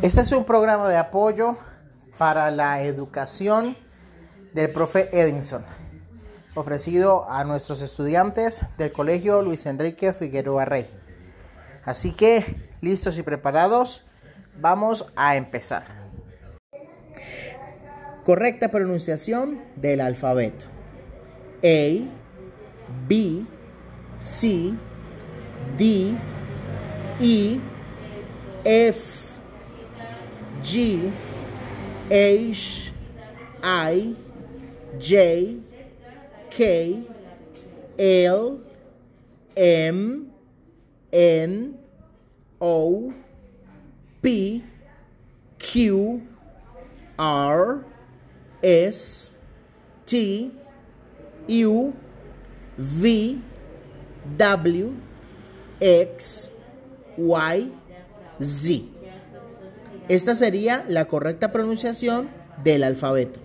Este es un programa de apoyo para la educación del profe Edinson, ofrecido a nuestros estudiantes del Colegio Luis Enrique Figueroa Rey. Así que, listos y preparados, vamos a empezar. Correcta pronunciación del alfabeto. A, B, C, D, E, F, G, H, I, J, K, L, M, N, O, P, Q, R, S, T, U, V, W, X, Y, Z. Esta sería la correcta pronunciación del alfabeto.